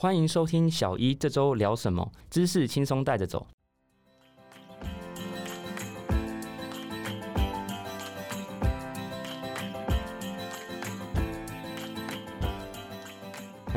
欢迎收听小一这周聊什么，知识轻松带着走。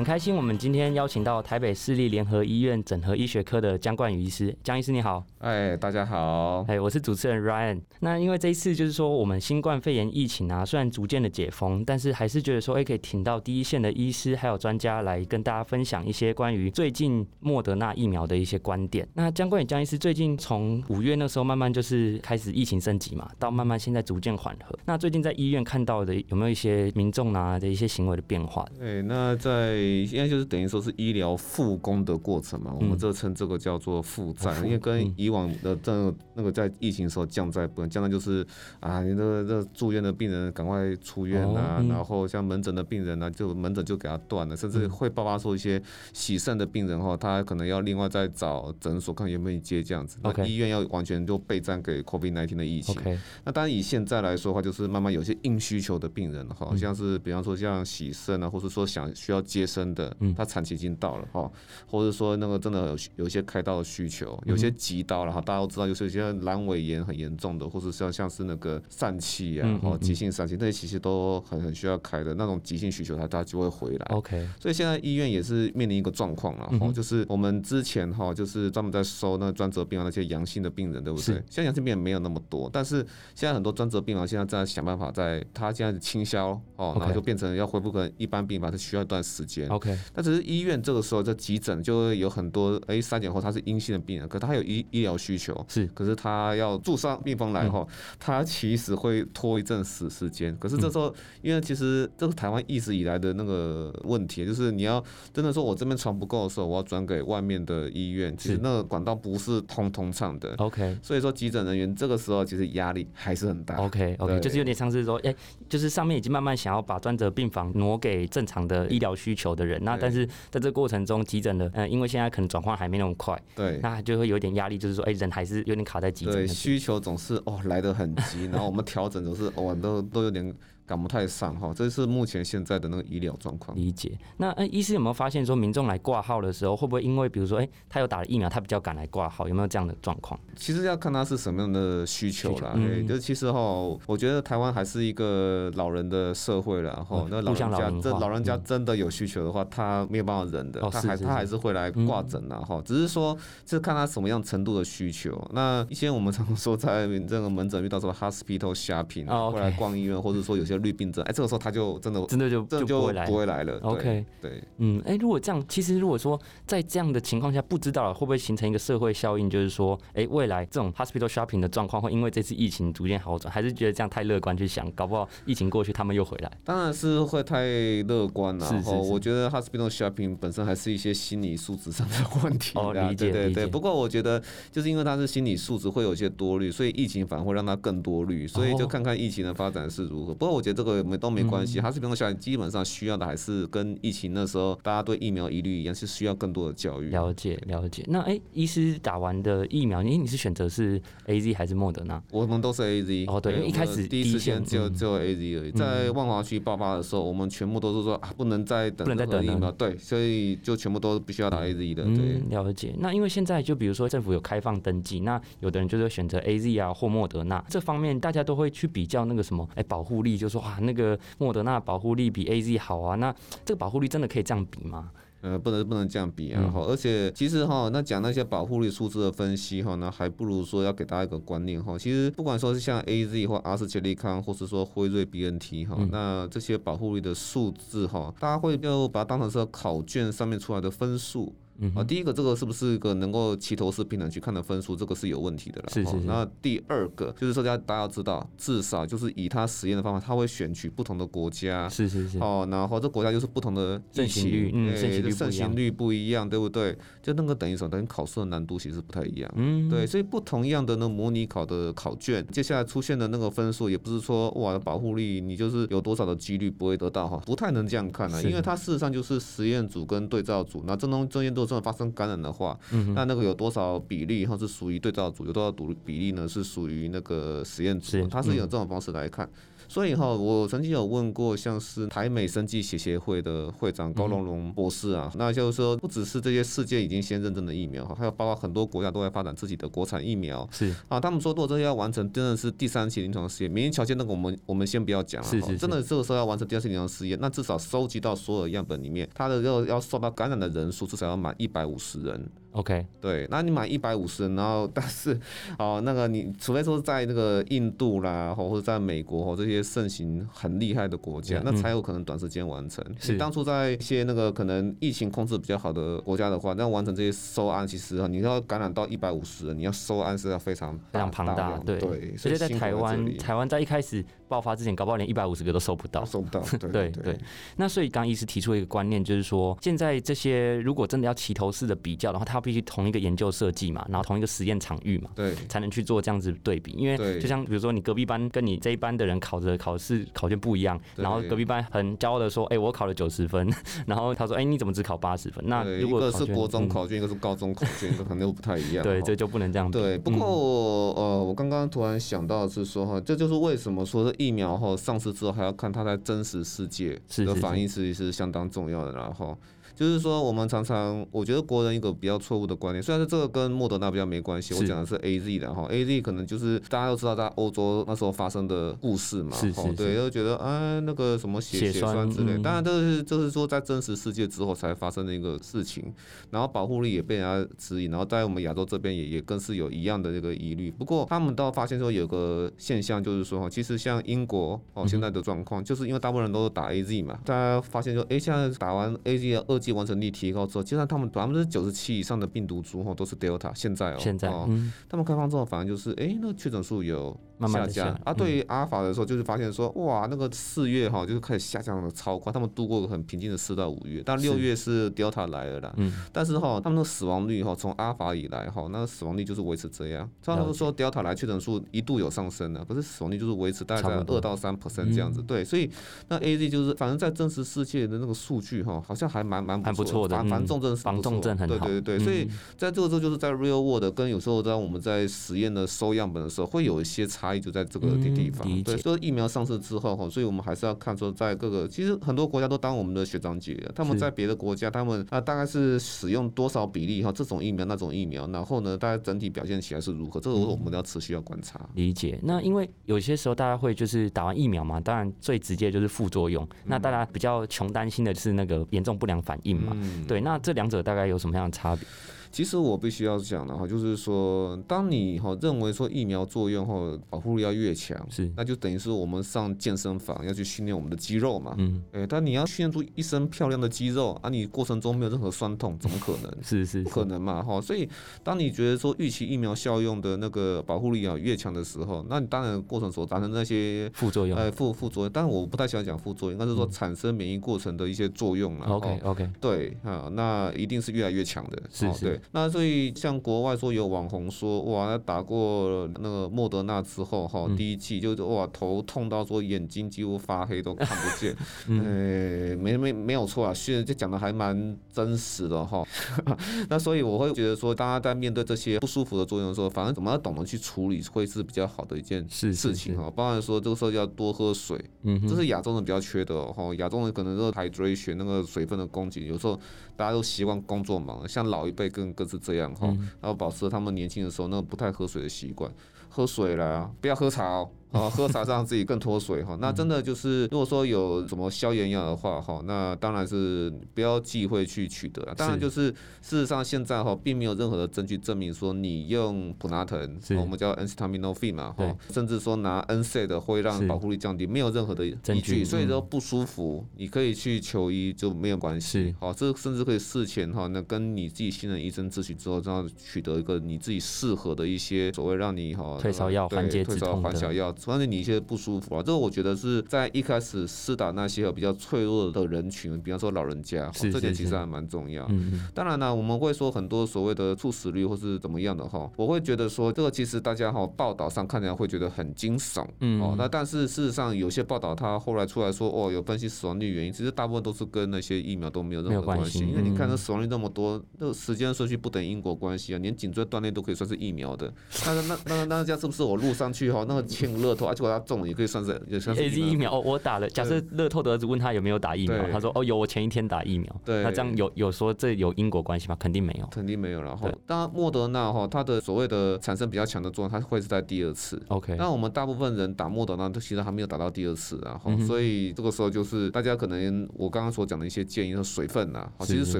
很开心，我们今天邀请到台北市立联合医院整合医学科的江冠宇医师。江医师你好，哎，大家好，哎，我是主持人 Ryan。那因为这一次就是说，我们新冠肺炎疫情啊，虽然逐渐的解封，但是还是觉得说，哎，可以请到第一线的医师还有专家来跟大家分享一些关于最近莫德纳疫苗的一些观点。那江冠宇江医师最近从五月那时候慢慢就是开始疫情升级嘛，到慢慢现在逐渐缓和。那最近在医院看到的有没有一些民众啊的一些行为的变化？哎，那在应该就是等于说是医疗复工的过程嘛，我们这称这个叫做复战，因为跟以往的这那个在疫情时候降灾不能降灾就是啊，你这这住院的病人赶快出院啊，然后像门诊的病人呢，就门诊就给他断了，甚至会爆发出一些洗肾的病人哈，他可能要另外再找诊所看有没有接这样子。那医院要完全就备战给 COVID-19 的疫情。那当然以现在来说的话，就是慢慢有些硬需求的病人哈，像是比方说像洗肾啊，或者说想需要接生的。嗯，他产期已经到了哈，或者说那个真的有有一些开刀的需求，有些急刀了哈，大家都知道，就是有些阑尾炎很严重的，或者像像是那个疝气啊，哈，急性疝气，那些其实都很很需要开的那种急性需求，他他就会回来。OK，所以现在医院也是面临一个状况了哈，就是我们之前哈，就是专门在收那专责病房那些阳性的病人，对不对？现在阳性病人没有那么多，但是现在很多专责病房现在在想办法，在他现在清销哦，然后就变成要恢复跟一般病房是需要一段时间。OK。那只是医院这个时候在急诊就会有很多哎，筛检后他是阴性的病人，可他有医医疗需求是，可是他要住上病房来后，他其实会拖一阵时时间。可是这时候，因为其实这是台湾一直以来的那个问题，就是你要真的说我这边床不够的时候，我要转给外面的医院，其实那个管道不是通通畅的。OK，所以说急诊人员这个时候其实压力还是很大。OK OK，就是有点像是说，哎，就是上面已经慢慢想要把专责病房挪给正常的医疗需求的人，那但是。在这过程中，急诊的，嗯，因为现在可能转换还没那么快，对，那就会有点压力，就是说，哎，人还是有点卡在急诊。对，需求总是哦来得很急，然后我们调整总是哦都都有点。赶不太上哈，这是目前现在的那个医疗状况。理解。那哎，医师有没有发现说，民众来挂号的时候，会不会因为比如说，哎，他有打了疫苗，他比较敢来挂号，有没有这样的状况？其实要看他是什么样的需求啦。对，就其实哈，我觉得台湾还是一个老人的社会了哈。那老人家，这老人家真的有需求的话，他没有办法忍的，他还他还是会来挂诊的哈。只是说，是看他什么样程度的需求。那一些我们常说在这个门诊遇到什么 hospital shopping，会来逛医院，或者说有些。绿病症，哎，这个时候他就真的真的就就不会来，不会来了。OK，对，嗯，哎，如果这样，其实如果说在这样的情况下，不知道会不会形成一个社会效应，就是说，哎，未来这种 hospital shopping 的状况会因为这次疫情逐渐好转，还是觉得这样太乐观去想，搞不好疫情过去他们又回来？当然是会太乐观了。然后我觉得 hospital shopping 本身还是一些心理素质上的问题。哦，理解，对对。不过我觉得就是因为他是心理素质会有些多虑，所以疫情反而会让他更多虑。所以就看看疫情的发展是如何。不过我觉得这个没都没。关系，它是比如说，基本上需要的还是跟疫情那时候大家对疫苗疑虑一样，是需要更多的教育。了解，了解。那哎，医师打完的疫苗，你你是选择是 A Z 还是莫德纳？我们都是 A Z。哦，对，一开始第一时间只有只有 A Z 而已。在万华区爆发的时候，我们全部都是说啊，不能再等，不能再等疫苗。对，所以就全部都必须要打 A Z 的。对，了解。那因为现在就比如说政府有开放登记，那有的人就是选择 A Z 啊或莫德纳，这方面大家都会去比较那个什么，哎，保护力，就说啊，那个莫德纳保护力。比 A Z 好啊？那这个保护率真的可以这样比吗？呃，不能不能这样比啊！哈，而且其实哈，那讲那些保护率数字的分析哈，那还不如说要给大家一个观念哈。其实不管说是像 A Z 或阿斯切利康，或是说辉瑞 B N T 哈，那这些保护率的数字哈，大家会就把它当成是考卷上面出来的分数。啊，第一个这个是不是一个能够齐头式平等去看的分数？这个是有问题的了。是是。那第二个就是说，大家大家要知道，至少就是以他实验的方法，他会选取不同的国家。是是是。哦，然后这国家就是不同的盛行率，嗯，盛行率不一样，对不对？就那个等于什么，等于考试的难度其实不太一样。嗯。对，所以不同样的那模拟考的考卷，接下来出现的那个分数，也不是说哇保护力你就是有多少的几率不会得到哈，不太能这样看啊，因为它事实上就是实验组跟对照组，那这种中间都真的发生感染的。话，那那个有多少比例哈是属于对照组，有多少比比例呢是属于那个实验组，它是用这种方式来看。所以哈，我曾经有问过，像是台美生技协协会的会长高龙龙博士啊，那就是说，不只是这些世界已经先认证的疫苗哈，还有包括很多国家都在发展自己的国产疫苗。是啊，他们说，如果这些要完成，真的是第三期临床试验，免疫条件那个我们我们先不要讲了。是是真的这个时候要完成第二期临床试验，那至少收集到所有样本里面，它的要要受到感染的人数至少要满一百五十人。OK，对，那你买一百五十人，然后但是 哦，那个你除非说是在那个印度啦，或者在美国或这些盛行很厉害的国家，那才有可能短时间完成。是当初在一些那个可能疫情控制比较好的国家的话，那完成这些收案，其实你要感染到一百五十人，你要收案是要非常非常庞大，对对。所以在台湾，台湾在一开始爆发之前，搞不好连一百五十个都收不到，收不到。对 对。那所以刚医师提出一个观念，就是说现在这些如果真的要齐头式的比较的话，它必须同一个研究设计嘛，然后同一个实验场域嘛，对，才能去做这样子对比。因为就像比如说你隔壁班跟你这一班的人考的考试考卷不一样，然后隔壁班很骄傲的说：“哎，我考了九十分。”然后他说：“哎，你怎么只考八十分？”那如果是国中考卷，一个是高中考卷，这可能又不太一样。对，这就不能这样。对，不过呃，我刚刚突然想到是说哈，这就是为什么说是疫苗哈上市之后还要看它在真实世界的反应，实际是相当重要的。然后。就是说，我们常常我觉得国人一个比较错误的观念，虽然是这个跟莫德纳比较没关系，我讲的是 A Z 的哈，A Z 可能就是大家都知道在欧洲那时候发生的故事嘛，是是，对，就觉得啊那个什么血血栓之类，当然这是就是说在真实世界之后才发生的一个事情，然后保护力也被人家质疑，然后在我们亚洲这边也也更是有一样的这个疑虑。不过他们倒发现说有个现象，就是说哈，其实像英国哦现在的状况，就是因为大部分人都是打 A Z 嘛，大家发现说，哎，现在打完 A Z 的二剂。完成率提高之后，就算他们百分之九十七以上的病毒株哈都是 Delta。现在哦，现在哦，他们开放之后，反而就是哎，那个确诊数有。下降啊！对于阿尔法的时候，就是发现说，哇，那个四月哈，就是开始下降的超快。他们度过很平静的四到五月，但六月是 Delta 来了啦。嗯。但是哈，他们的死亡率哈，从阿尔法以来哈，那个死亡率就是维持这样。他们说 Delta 来确诊数一度有上升的，可是死亡率就是维持大概在二到三 percent 这样子。对，所以那 AZ 就是反正在真实世界的那个数据哈，好像还蛮蛮不错的，防重症防重症很好。对对对，所以在这个时候就是在 Real World 跟有时候在我们在实验的收样本的时候，会有一些差异，就在这个地。地方对，所以疫苗上市之后哈，所以我们还是要看说，在各个其实很多国家都当我们的学长姐，他们在别的国家，他们啊大概是使用多少比例哈，这种疫苗那种疫苗，然后呢，大家整体表现起来是如何，这个我们要持续要观察。理解。那因为有些时候大家会就是打完疫苗嘛，当然最直接就是副作用，那大家比较穷担心的是那个严重不良反应嘛。对，那这两者大概有什么样的差别？其实我必须要讲的哈，就是说，当你哈认为说疫苗作用后保护力要越强，是，那就等于是我们上健身房要去训练我们的肌肉嘛，嗯，哎，但你要训练出一身漂亮的肌肉啊，你过程中没有任何酸痛，怎么可能？是是，不可能嘛，哈，所以当你觉得说预期疫苗效用的那个保护力啊越强的时候，那你当然过程所达成那些副作用，哎，副副作用，但是我不太喜欢讲副作用，应该是说产生免疫过程的一些作用了。OK OK，对啊，那一定是越来越强的，是是，那所以。像国外说有网红说哇，他打过那个莫德纳之后哈，第一季就是哇头痛到说眼睛几乎发黑都看不见，呃，没没没有错啊，虽然这讲的还蛮真实的哈。那所以我会觉得说，大家在面对这些不舒服的作用的时候，反正怎么要懂得去处理，会是比较好的一件事情哈。包含说这个时候要多喝水，嗯这是亚洲人比较缺的哈。亚洲人可能是 hydration 那个水分的供给，有时候大家都习惯工作忙，像老一辈更更是这样哈。然后保持他们年轻的时候那个不太喝水的习惯，喝水了，不要喝茶哦。啊，喝茶让自己更脱水哈。那真的就是，如果说有什么消炎药的话哈，那当然是不要忌讳去取得了。当然就是，事实上现在哈，并没有任何的证据证明说你用普拿疼，我们叫 acetaminophen 嘛哈，甚至说拿 NSAID 会让保护力降低，没有任何的依据。所以说不舒服，你可以去求医就没有关系。好，这甚至可以事前哈，那跟你自己信任医生咨询之后，这样取得一个你自己适合的一些所谓让你哈退烧药、缓解止痛缓小药。发现你一些不舒服啊，这个我觉得是在一开始施打那些比较脆弱的人群，比方说老人家，这点其实还蛮重要。当然呢，我们会说很多所谓的猝死率或是怎么样的哈，我会觉得说这个其实大家哈报道上看起来会觉得很惊悚，哦，那但是事实上有些报道他后来出来说哦有分析死亡率原因，其实大部分都是跟那些疫苗都没有任何关系，因为你看这死亡率那么多，那个时间顺序不等因果关系啊，连颈椎断裂都可以算是疫苗的，那那那那那家是不是我录上去哈那个轻乐？乐透，啊，结果他中了，也可以算是也算是 A Z 疫苗哦，我打了。假设乐透的儿子问他有没有打疫苗，他说哦有，我前一天打疫苗。对，那这样有有说这有因果关系吗？肯定没有，肯定没有。然后，当然莫德纳哈，它的所谓的产生比较强的作用，它会是在第二次。OK，那我们大部分人打莫德纳都其实还没有打到第二次然后，所以这个时候就是大家可能我刚刚所讲的一些建议，说水分呐，其实水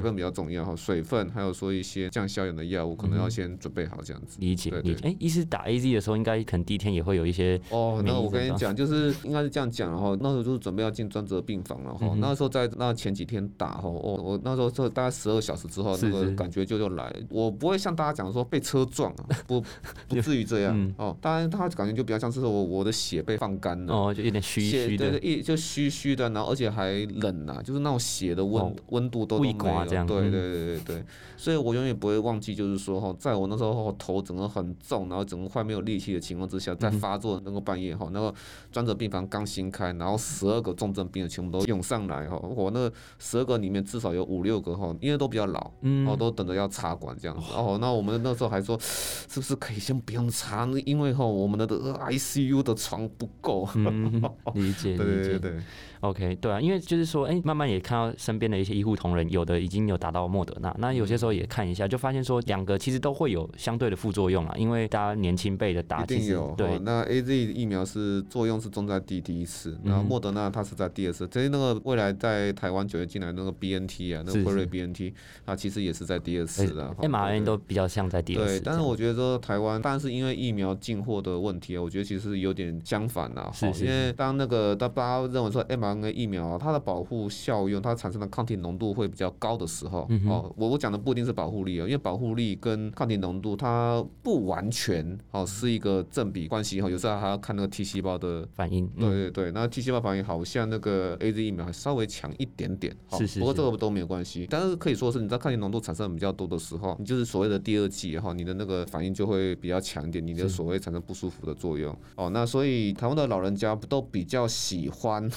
分比较重要哈，水分还有说一些降消炎的药物，可能要先准备好这样子。理解理解。哎，医师打 AZ 的时候，应该可能第一天也会有一些哦。那我跟你讲，就是应该是这样讲哈，那时候就是准备要进专责病房了哈。那时候在那前几天打哈，我我那时候就大概十二小时之后，那个感觉就就来。我不会像大家讲说被车撞啊，不 不至于这样哦。当然他感觉就比较像是我我的血被放干了哦，就有点虚虚的，一就虚虚的，然后而且还冷呐，就是那种血的温温度都都没有。对对对对对，所以我永远不会忘记，就是说哈，在我那时候头整个很重，然后整个快没有力气的情况之下，在发作那个半夜哈，那个专责病房刚新开，然后十二个重症病人全部都涌上来哈，我那十二个里面至少有五六个哈，因为都比较老，哦，都等着要插管这样子。哦，那我们那时候还说，是不是可以先不用插？因为哈，我们的 ICU 的床不够。理解，对对对对。OK，对啊，因为就是说，哎，慢慢也看到身边的一些医护同仁，有的已经有达到莫德纳，那有些时候也看一下，就发现说两个其实都会有相对的副作用啊，因为大家年轻辈的打，一定有。对，那 A Z 疫苗是作用是重在第第一次，然后莫德纳它是在第二次，所以那个未来在台湾九月进来那个 B N T 啊，那个辉瑞 B N T，它其实也是在第二次的。M R N 都比较像在第二次。对，但是我觉得说台湾，但是因为疫苗进货的问题啊，我觉得其实有点相反啊，是因为当那个大家认为说 M R N 疫苗啊，它它的保护效用，它产生的抗体浓度会比较高的时候，哦，我我讲的不一定是保护力哦，因为保护力跟抗体浓度它不完全哦是一个正比关系哈，有时候还要看那个 T 细胞的反应。对对对，那 T 细胞反应好像那个 A Z 疫苗还稍微强一点点，是是。不过这个都没有关系，但是可以说是你在抗体浓度产生比较多的时候，你就是所谓的第二季哈，你的那个反应就会比较强一点，你的所谓产生不舒服的作用。哦，那所以台湾的老人家都比较喜欢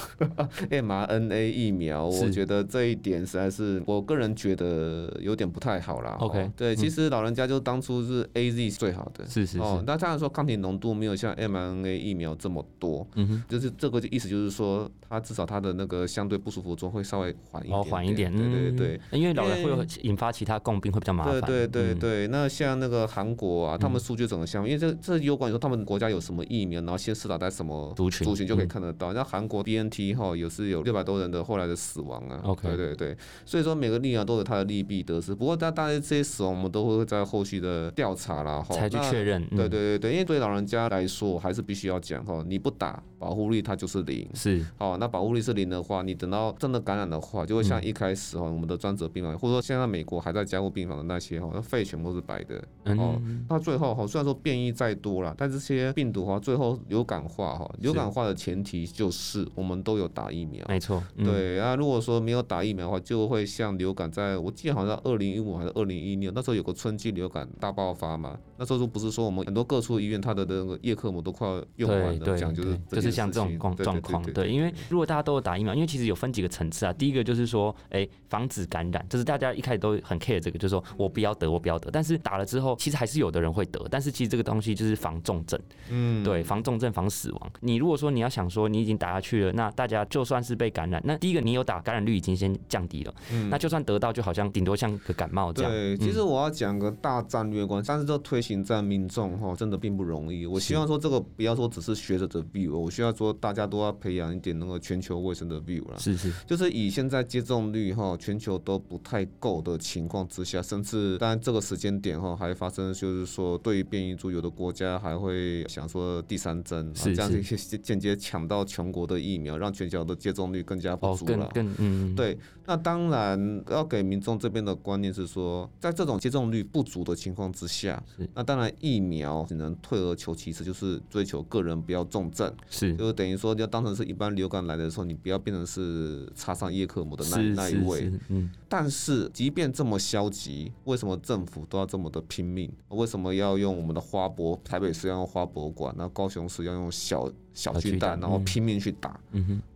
mRNA。疫苗，我觉得这一点实在是我个人觉得有点不太好啦。OK，对，其实老人家就当初是 A Z 最好的，是是哦。那当然说抗体浓度没有像 m R N A 疫苗这么多，嗯哼，就是这个意思就是说，它至少它的那个相对不舒服中会稍微缓一点，缓一点，对对对。因为老人会有引发其他共病，会比较麻烦。对对对对，那像那个韩国啊，他们数据整个相，因为这这有关于说他们国家有什么疫苗，然后先试打在什么族群，族群就可以看得到。那韩国 B N 有是有六百多人的后来的。死亡啊，OK，对对对，所以说每个疫苗都有它的利弊得失。不过，大大家这些死亡，我们都会在后续的调查啦，哈，才去确认。对对对对，因为对老人家来说，还是必须要讲哈，你不打，保护率它就是零。是，哦，那保护率是零的话，你等到真的感染的话，就会像一开始哈，我们的专责病房，或者说现在美国还在加护病房的那些哈，那肺全部是白的。哦，那最后哈，虽然说变异再多了，但这些病毒哈，最后流感化哈，流感化的前提就是我们都有打疫苗。没错，对啊。如果说没有打疫苗的话，就会像流感，在我记得好像二零一五还是二零一六，那时候有个春季流感大爆发嘛。那时候不是说我们很多各处医院它的那个叶克膜都快要用完了，讲就是就是像这种状状况。对，因为如果大家都有打疫苗，因为其实有分几个层次啊。第一个就是说，哎，防止感染，就是大家一开始都很 care 这个，就是说我不要得，我不要得。但是打了之后，其实还是有的人会得。但是其实这个东西就是防重症，嗯，对，防重症、防死亡。你如果说你要想说你已经打下去了，那大家就算是被感染，那第一个你有打，感染率已经先降低了。嗯，那就算得到，就好像顶多像个感冒这样。对，其实我要讲个大战略观，但是这推行在民众哈，真的并不容易。我希望说这个不要说只是学者的 view，我需要说大家都要培养一点那个全球卫生的 view 了。是是，就是以现在接种率哈，全球都不太够的情况之下，甚至当然这个时间点哈，还发生就是说对于变异株，有的国家还会想说第三针，这样子间接抢到全国的疫苗，让全球的接种率更加不足了。更更嗯，对。那当然要给民众这边的观念是说，在这种接种率不足的情况之下，那当然疫苗只能退而求其次，就是追求个人不要重症，是，就等于说要当成是一般流感来的时候，你不要变成是插上叶克膜的那那一位。嗯。但是即便这么消极，为什么政府都要这么的拼命？为什么要用我们的花博？台北市要用花博馆，那高雄市要用小。小巨蛋，然后拼命去打，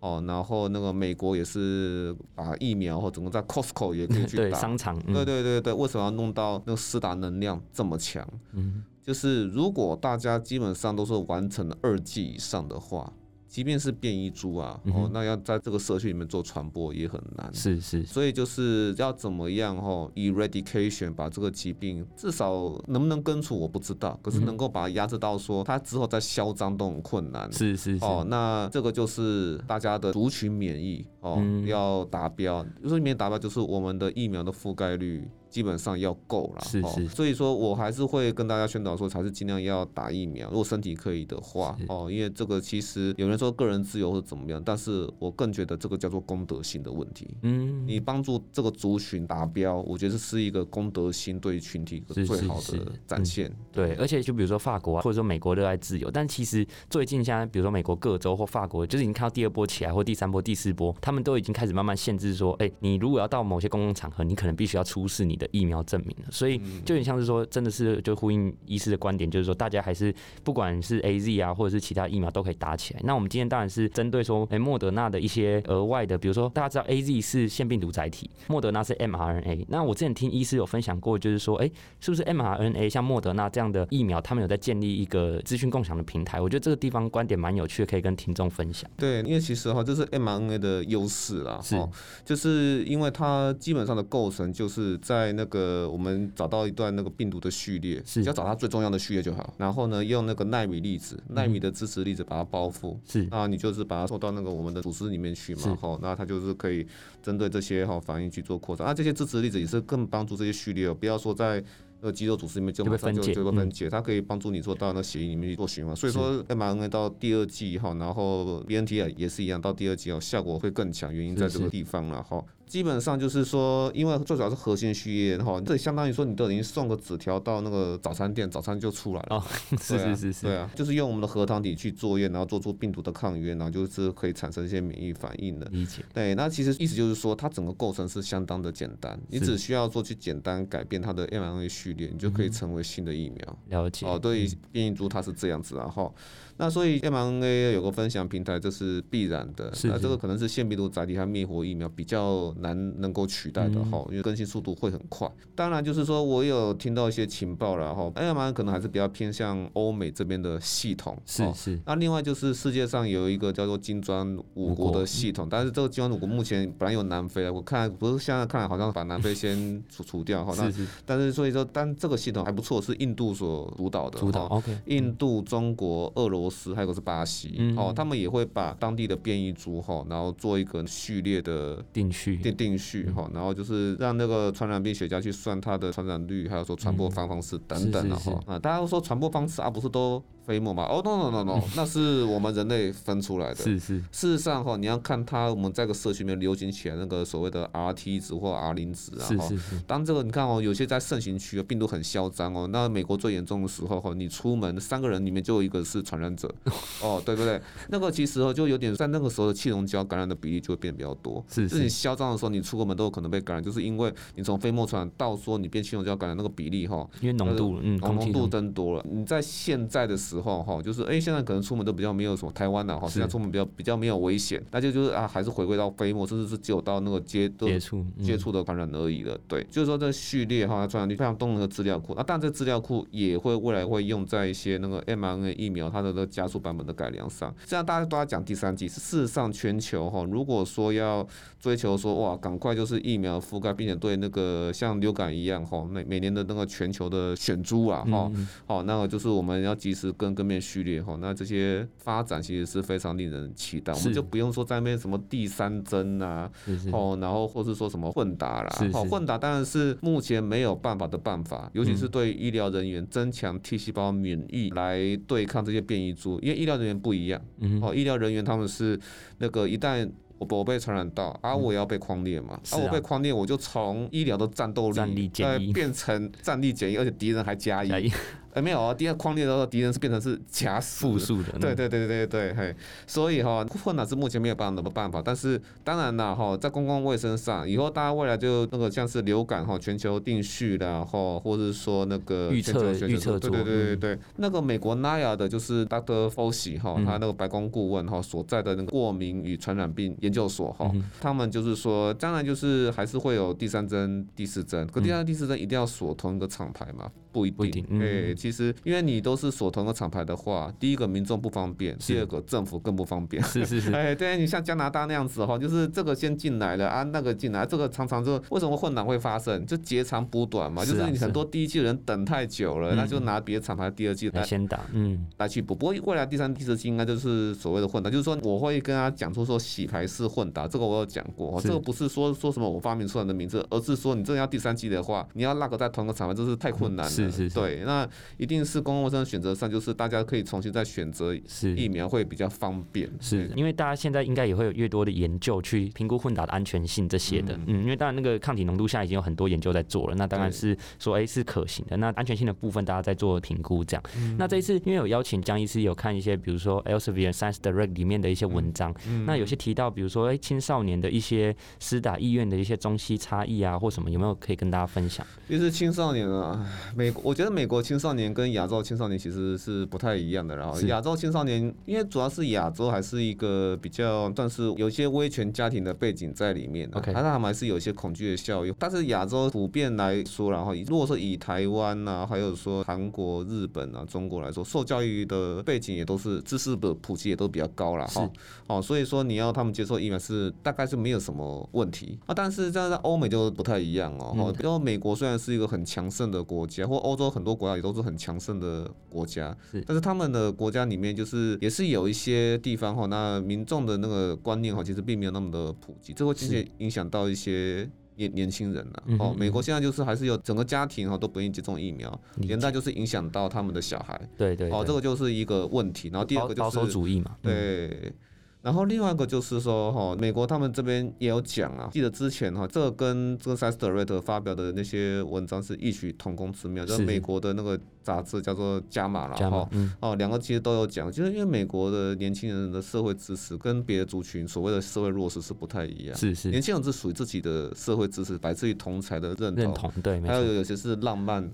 哦，哦，然后那个美国也是把疫苗或整个在 Costco 也可以去对打，商场，对对对对，为什么要弄到那个施打能量这么强？嗯，就是如果大家基本上都是完成了二剂以上的话，即便是变异株啊，嗯哦，那要在这个社区里面做传播也很难。是是，所以就是要怎么样哈，eradication 把这个疾病至少能不能根除我不知道，可是能够把它压制到说它之后再嚣张都很困难。是是是，哦，那这个就是大家的族群免疫哦，嗯要达标。就是免疫达标就是我们的疫苗的覆盖率基本上要够了。哦所以说我还是会跟大家宣导说，还是尽量要打疫苗，如果身体可以的话哦，因为这个其实有人说个人自由或怎么样，但是我更觉得这个叫做公德心的问题。嗯，你帮助这个族群达标，我觉得是一个公德心对群体最好的展现。对，而且就比如说法国啊，或者说美国热爱自由，但其实最近现在，比如说美国各州或法国，就是已经看到第二波起来，或第三波、第四波，他们都已经开始慢慢限制说，哎、你如果要到某些公共场合，你可能必须要出示你的疫苗证明了。所以就有点像是说，真的是就呼应医师的观点，就是说大家还是不管是 A Z 啊，或者是其他疫苗都可以打起来。那我们今天当然是针对说，哎、莫德纳的一些额外的，比如说大家知道 A Z 是腺病毒载体，莫德纳是 mRNA。那我之前听医师有分享过，就是说，哎、是不是 mRNA 像莫德纳这样的疫苗，他们有在建立一个资讯共享的平台？我觉得这个地方观点蛮有趣的，可以跟听众分享。对，因为其实哈，这是 mRNA 的优势啦，是哈，就是因为它基本上的构成就是在那个我们找到一段那个病毒的序列，是。只要找它最重要的序列就好，然后呢，用那个纳米粒子、纳米的支持粒子把它包覆，是。那你就是把它送到那个我们的组织里面去嘛，哈，那它就是可以针对这些哈反应去做扩张，啊，这些支持粒子也是更帮助这些序列哦，不要说在。呃肌肉组织里面就就被马上就分解嗯就会分解，它可以帮助你做到那血液里面去做循环。所以说 mRNA 到第二季哈，然后 BNT 也是一样，到第二季哦，效果会更强，原因在这个地方了哈。基本上就是说，因为最主要是核心序列哈，这相当于说你都已经送个纸条到那个早餐店，早餐就出来了。哦，是是是是，对啊，就是用我们的核糖体去作业，然后做出病毒的抗原，然后就是可以产生一些免疫反应的。理解。对，那其实意思就是说，它整个构成是相当的简单，你只需要做去简单改变它的 mRNA 序列，你就可以成为新的疫苗。了解。哦，对于变异株它是这样子啊哈。那所以 mRNA 有个分享平台，这是必然的。是是那这个可能是腺病毒载体和灭活疫苗比较难能够取代的嗯。哈，因为更新速度会很快。当然就是说我有听到一些情报了哈，mRNA 可能还是比较偏向欧美这边的系统。哦是是。那另外就是世界上有一个叫做金砖五国的系统，但是这个金砖五国目前本来有南非啊，我看不是现在看来好像把南非先除除掉哈，那是是。但是所以说，但这个系统还不错，是印度所主导的，主导 OK，印度、中国、俄罗斯，还有个是巴西，嗯。哦，他们也会把当地的变异株哈，然后做一个序列的定序定定序哈，然后就是让那个传染病学家去算它的传染率，还有说传播方方式等等的哈。啊，大家都说传播方式啊，不是都飞沫嘛？哦，no no no no，那是我们人类分出来的。是是事实上哈，你要看它我们在这个社区里面流行起来那个所谓的 RT 值或 R 零值啊，哈是是是，当这个你看哦，有些在盛行区哦，病毒很嚣张哦。那美国最严重的时候哈，你出门三个人里面就有一个是传染者，哦，对对对？那个其实哦，就有点在那个时候的气溶胶感染的比例就会变得比较多。是就是你嚣张的时候，你出个门都有可能被感染，就是因为你从飞沫传染到说你变气溶胶感染那个比例哈，因为浓度嗯，浓度增多了。你在现在的时候哈，就是哎、现在可能出门都比较没有什么台湾的哈，是现在出门比较比较没有危险，那就就是啊，还是回归到飞沫，甚至是只有到那个接触嗯接触的感染而已了。对，就是说这序列哈，传染率非常动能的资料库。那当然，这资料库也会未来会用在一些那个 mRNA 疫苗它的那个加速版本的改良上。现在大家都在讲第三季，事实上全球哈，如果说要追求说哇，赶快就是疫苗覆盖，并且对那个像流感一样哈，每每年的那个全球的选株啊哈，嗯好，那个就是我们要及时跟跟面序列哈，那这些发展其实是非常令人期待，我们就不用说在那边什么第三针啊，哦，然后或是说什么混打啦是，哦，混打当然是目前没有办法的办法，尤其是嗯。对医疗人员增强 T 细胞免疫来对抗这些变异株，因为医疗人员不一样，哦，医疗人员他们是那个一旦我我被传染到啊，我也要被框列嘛，啊，啊我被框列，我就从医疗的战斗战力力减一再变成战力减一，而且敌人还加一 哎，没有啊，第二框列的时候，敌人是变成是假死复数的，对对对对对对，嘿，所以哈，混打是目前没有办法什么办法，但是当然了哈，在公共卫生上，以后大家未来就那个像是流感哈，全球定序然后或者是说那个预测预测，对对对对对，那个美国 NIA 的就是 Dr. Fauci 哈，他那个白宫顾问哈所在的那个过敏与传染病研究所哈，他们就是说，当然就是还是会有第三针、第四针，可第三、第四针一定要锁同一个厂牌嘛？不一定，哎，其实因为你都是锁同一个厂牌的话，第一个民众不方便，第二个政府更不方便。是是是，哎，对你像加拿大那样子的话，就是这个先进来了啊，那个进来，这个常常就为什么混乱会发生？就截长补短嘛，就是你很多第一季人等太久了，那就拿别的厂牌第二季来先打，嗯，来去补。不过未来第三、第四季应该就是所谓的混打，就是说我会跟他讲出说洗牌式混打，这个我有讲过，这个不是说说什么我发明出来的名字，而是说你真的要第三季的话，你要那个在同一个厂牌，这是太困难了。是是，对，那。一定是公共卫生选择上，就是大家可以重新再选择疫苗会比较方便。是因为大家现在应该也会有越多的研究去评估混打的安全性这些的。嗯，因为当然那个抗体浓度现在已经有很多研究在做了，那当然是说哎是可行的。那安全性的部分大家在做评估这样。那这一次因为有邀请江医师有看一些，比如说 Elsevier Science Direct 里面的一些文章，那有些提到比如说哎青少年的一些施打意愿的一些中西差异啊或什么，有没有可以跟大家分享？就是青少年啊，美国我觉得美国。青少年跟亚洲青少年其实是不太一样的，然后亚洲青少年因为主要是亚洲还是一个比较，但是有些威权家庭的背景在里面，OK，他们还是有一些恐惧的效应。但是亚洲普遍来说，然后如果说以台湾啊，还有说韩国、日本啊、中国来说，受教育的背景也都是知识的普及也都比较高了哈。哦，所以说你要他们接受疫苗是大概是没有什么问题啊。但是这样在欧美就不太一样哦。比如美国虽然是一个很强盛的国家，或欧洲很多国家也。都是很强盛的国家，是，但是他们的国家里面就是也是有一些地方哈，那民众的那个观念哈，其实并没有那么的普及，这会直接影响到一些年年轻人了。哦，美国现在就是还是有整个家庭哈都不愿意接种疫苗，连带就是影响到他们的小孩。对对，哦，这个就是一个问题。然后第二个就是保守主义嘛，对。然后另外一个就是说，哈，美国他们这边也有讲啊，记得之前哈，这个跟这个 Science Direct 发表的那些文章是异曲同工之妙，就是美国的那个杂志叫做《加码》了哈，哦，两个其实都有讲，就是因为美国的年轻人的社会知识跟别的族群所谓的社会弱势是不太一样，是是，年轻人是属于自己的社会知识，来自于同才的认同，对，还有有些是浪漫。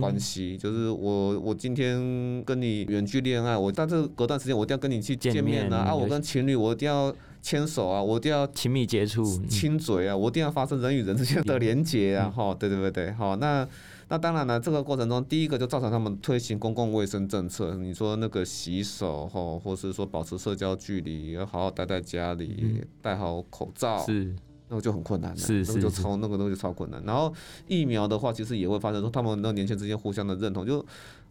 关系就是我，我今天跟你远距恋爱，我但是隔段时间我一定要跟你去见面啊！啊，我跟情侣我一定要牵手啊，我一定要亲密接触、亲嘴啊，我一定要发生人与人之间的连接啊！哈，对对对对，好，那那当然了，这个过程中，第一个就造成他们推行公共卫生政策，你说那个洗手哈，或是说保持社交距离，要好好待在家里，戴好口罩。是。那个就很困难是那个就超那个东西超困难。然后疫苗的话，其实也会发生说，他们那年轻之间互相的认同就。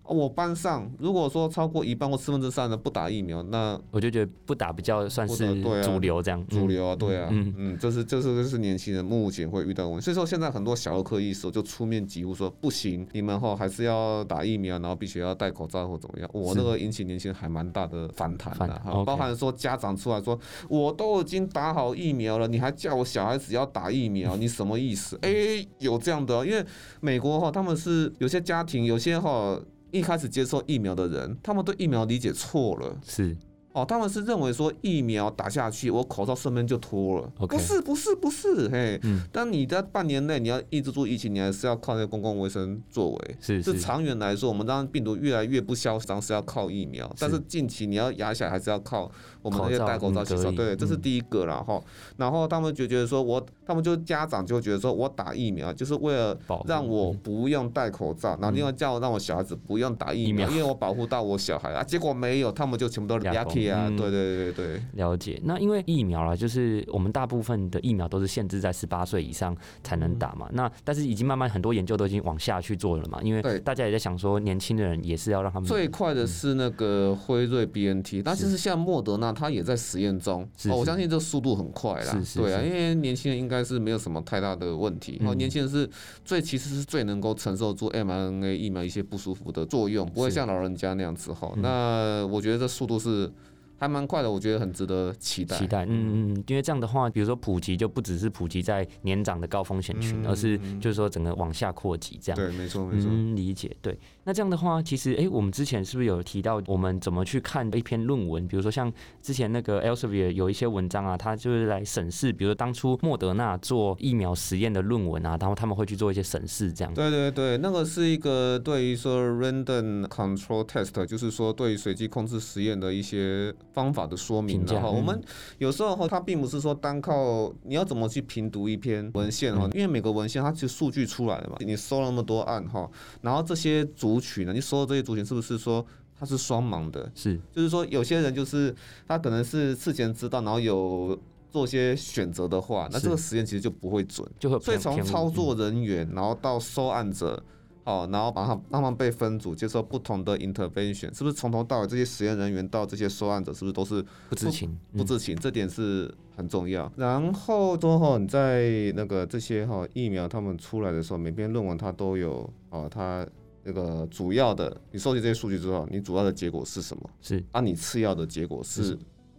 我班上如果说超过一半或四分之三的不打疫苗，那我就觉得不打比较算是主流这样。主流啊，对啊，嗯嗯，这是这是这是年轻人目前会遇到问题。所以说现在很多小儿科医师就出面疾呼说不行，你们哈还是要打疫苗，然后必须要戴口罩或怎么样。我那个引起年轻人还蛮大的反弹的哈，包含说家长出来说我都已经打好疫苗了，你还叫我小孩子要打疫苗，你什么意思？哎，有这样的，因为美国哈他们是有些家庭有些哈。一开始接受疫苗的人，他们对疫苗理解错了。是。哦，他们是认为说疫苗打下去，我口罩顺便就脱了。不是，不是，不是，嘿。嗯。但你在半年内你要抑制住疫情，你还是要靠那些公共卫生作为。是是。是长远来说，我们当病毒越来越不嚣张，是要靠疫苗。但是近期你要压下来，还是要靠我们那些戴口罩、洗手。对，这是第一个了哈。然后他们就觉得说，我他们就家长就觉得说我打疫苗就是为了让我不用戴口罩，然后另外叫让我小孩子不用打疫苗，因为我保护到我小孩啊。结果没有，他们就全部都压起。啊，对对对对，了解。那因为疫苗啊，就是我们大部分的疫苗都是限制在十八岁以上才能打嘛。那但是已经慢慢很多研究都已经往下去做了嘛。因为大家也在想说，年轻的人也是要让他们最快的是那个辉瑞 B N T，但其实像莫德纳，它也在实验中。哦，我相信这速度很快啦。对啊，因为年轻人应该是没有什么太大的问题。哦，年轻人是最其实是最能够承受住 m R N A 疫苗一些不舒服的作用，不会像老人家那样子哈。那我觉得这速度是。还蛮快的，我觉得很值得期待。期待，嗯嗯嗯，因为这样的话，比如说普及就不只是普及在年长的高风险群，而是就是说整个往下扩及这样。对，没错没错。嗯，理解。对，那这样的话，其实哎，我们之前是不是有提到我们怎么去看一篇论文？比如说像之前那个 Elsevier 有一些文章啊，他就是来审视，比如说当初莫德纳做疫苗实验的论文啊，然后他们会去做一些审视，这样。对对对，那个是一个对于说 random control test，就是说对于随机控制实验的一些。方法的说明，然后我们有时候哈，它并不是说单靠你要怎么去评读一篇文献哈，因为每个文献它其实数据出来了嘛，你收了那么多案哈，然后这些族群呢，你说的这些族群是不是说它是双盲的？是，就是说有些人就是他可能是事前知道，然后有做些选择的话，那这个实验其实就不会准，就会。所以从操作人员，然后到收案者。好，然后把它慢慢被分组，接受不同的 intervention，是不是从头到尾这些实验人员到这些受案者，是不是都是不知情？不知情，这点是很重要。然后之后你在那个这些哈疫苗他们出来的时候，每篇论文它都有哦，它那个主要的，你收集这些数据之后，你主要的结果是什么？是啊，你次要的结果是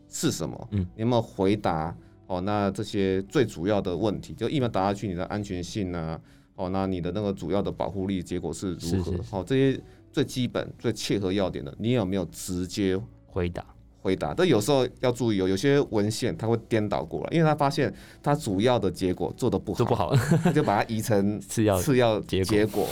是什么？嗯，你有没有回答？哦，那这些最主要的问题，就疫苗打下去，你的安全性呢？哦，那你的那个主要的保护力结果是如何？哦，这些最基本、最切合要点的，你有没有直接回答？回答？但有时候要注意哦，有些文献它会颠倒过来，因为他发现他主要的结果做的不好，做不好，他就把它移成次要次要结果。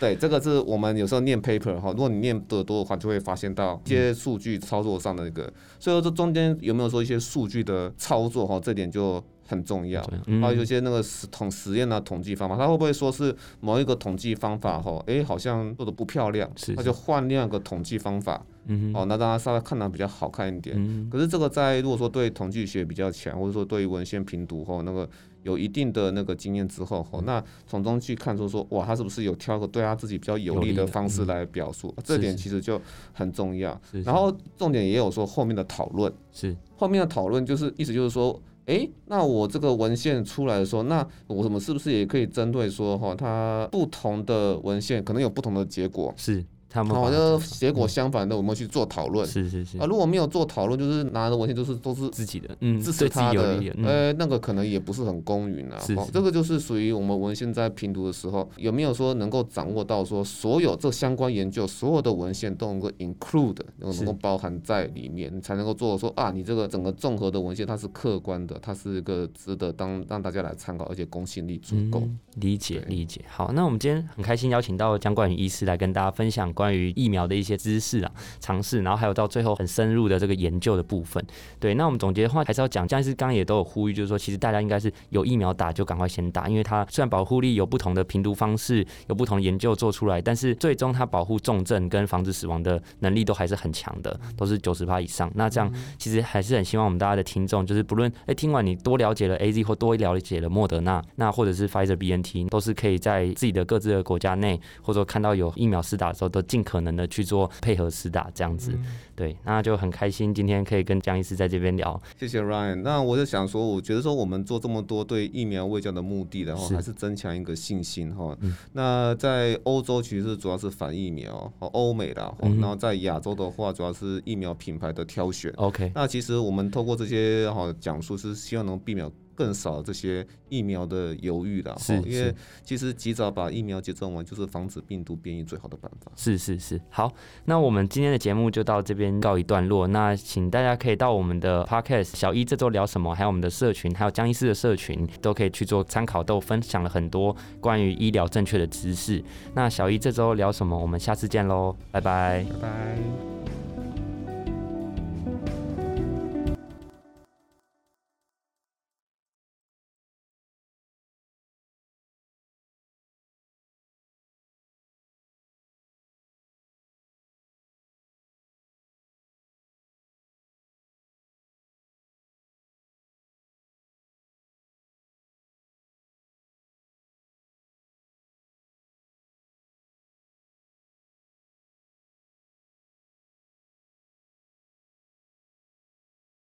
对，这个是我们有时候念 paper 哈，如果你念的多的话，就会发现到一些数据操作上的那个。所以说这中间有没有说一些数据的操作哈？这点就。很重要，还有有些那个实统实验啊，统计方法，他会不会说是某一个统计方法吼？哎，好像做的不漂亮，他就换另一个统计方法，嗯哦，那让他稍微看的比较好看一点。嗯可是这个在如果说对统计学比较强，或者说对于文献评读后那个有一定的那个经验之后，那从中去看出说，哇，他是不是有挑个对他自己比较有利的方式来表述？这点其实就很重要。然后重点也有说后面的讨论，是后面的讨论就是意思就是说。哎，那我这个文献出来的时候，那我们是不是也可以针对说哈，它不同的文献可能有不同的结果？是。好，就结果相反的，我们去做讨论。是是是。啊，如果没有做讨论，就是拿的文献都是都是自己的，嗯，支持他的，呃，那个可能也不是很公允啊。是。这个就是属于我们文献在评读的时候，有没有说能够掌握到说所有这相关研究所有的文献都能够 include，能够包含在里面，才能够做说啊，你这个整个综合的文献它是客观的，它是一个值得当让大家来参考，而且公信力足够。理解理解。好，那我们今天很开心邀请到江冠宇医师来跟大家分享关于疫苗的。一些知识啊，尝试，然后还有到最后很深入的这个研究的部分。对，那我们总结的话，还是要讲，但是刚刚也都有呼吁，就是说，其实大家应该是有疫苗打就赶快先打，因为它虽然保护力有不同的评读方式，有不同的研究做出来，但是最终它保护重症跟防止死亡的能力都还是很强的，都是九十趴以上。那这样其实还是很希望我们大家的听众，就是不论哎听完你多了解了 A Z 或多了解了莫德纳，那或者是 Pfizer B N T，都是可以在自己的各自的国家内，或者说看到有疫苗施打的时候，都尽可能的去。做配合施打这样子，对，那就很开心今天可以跟江医师在这边聊。谢谢 Ryan。那我就想说，我觉得说我们做这么多对疫苗未教的目的，然后还是增强一个信心哈。那在欧洲其实主要是反疫苗，欧美的，然后在亚洲的话主要是疫苗品牌的挑选。OK，那其实我们透过这些哈讲述，是希望能避免。更少这些疫苗的犹豫了，是，因为其实及早把疫苗接种完，就是防止病毒变异最好的办法。是是是，好，那我们今天的节目就到这边告一段落。那请大家可以到我们的 podcast 小一这周聊什么，还有我们的社群，还有江医师的社群，都可以去做参考，都分享了很多关于医疗正确的知识。那小一这周聊什么？我们下次见喽，拜拜，拜拜。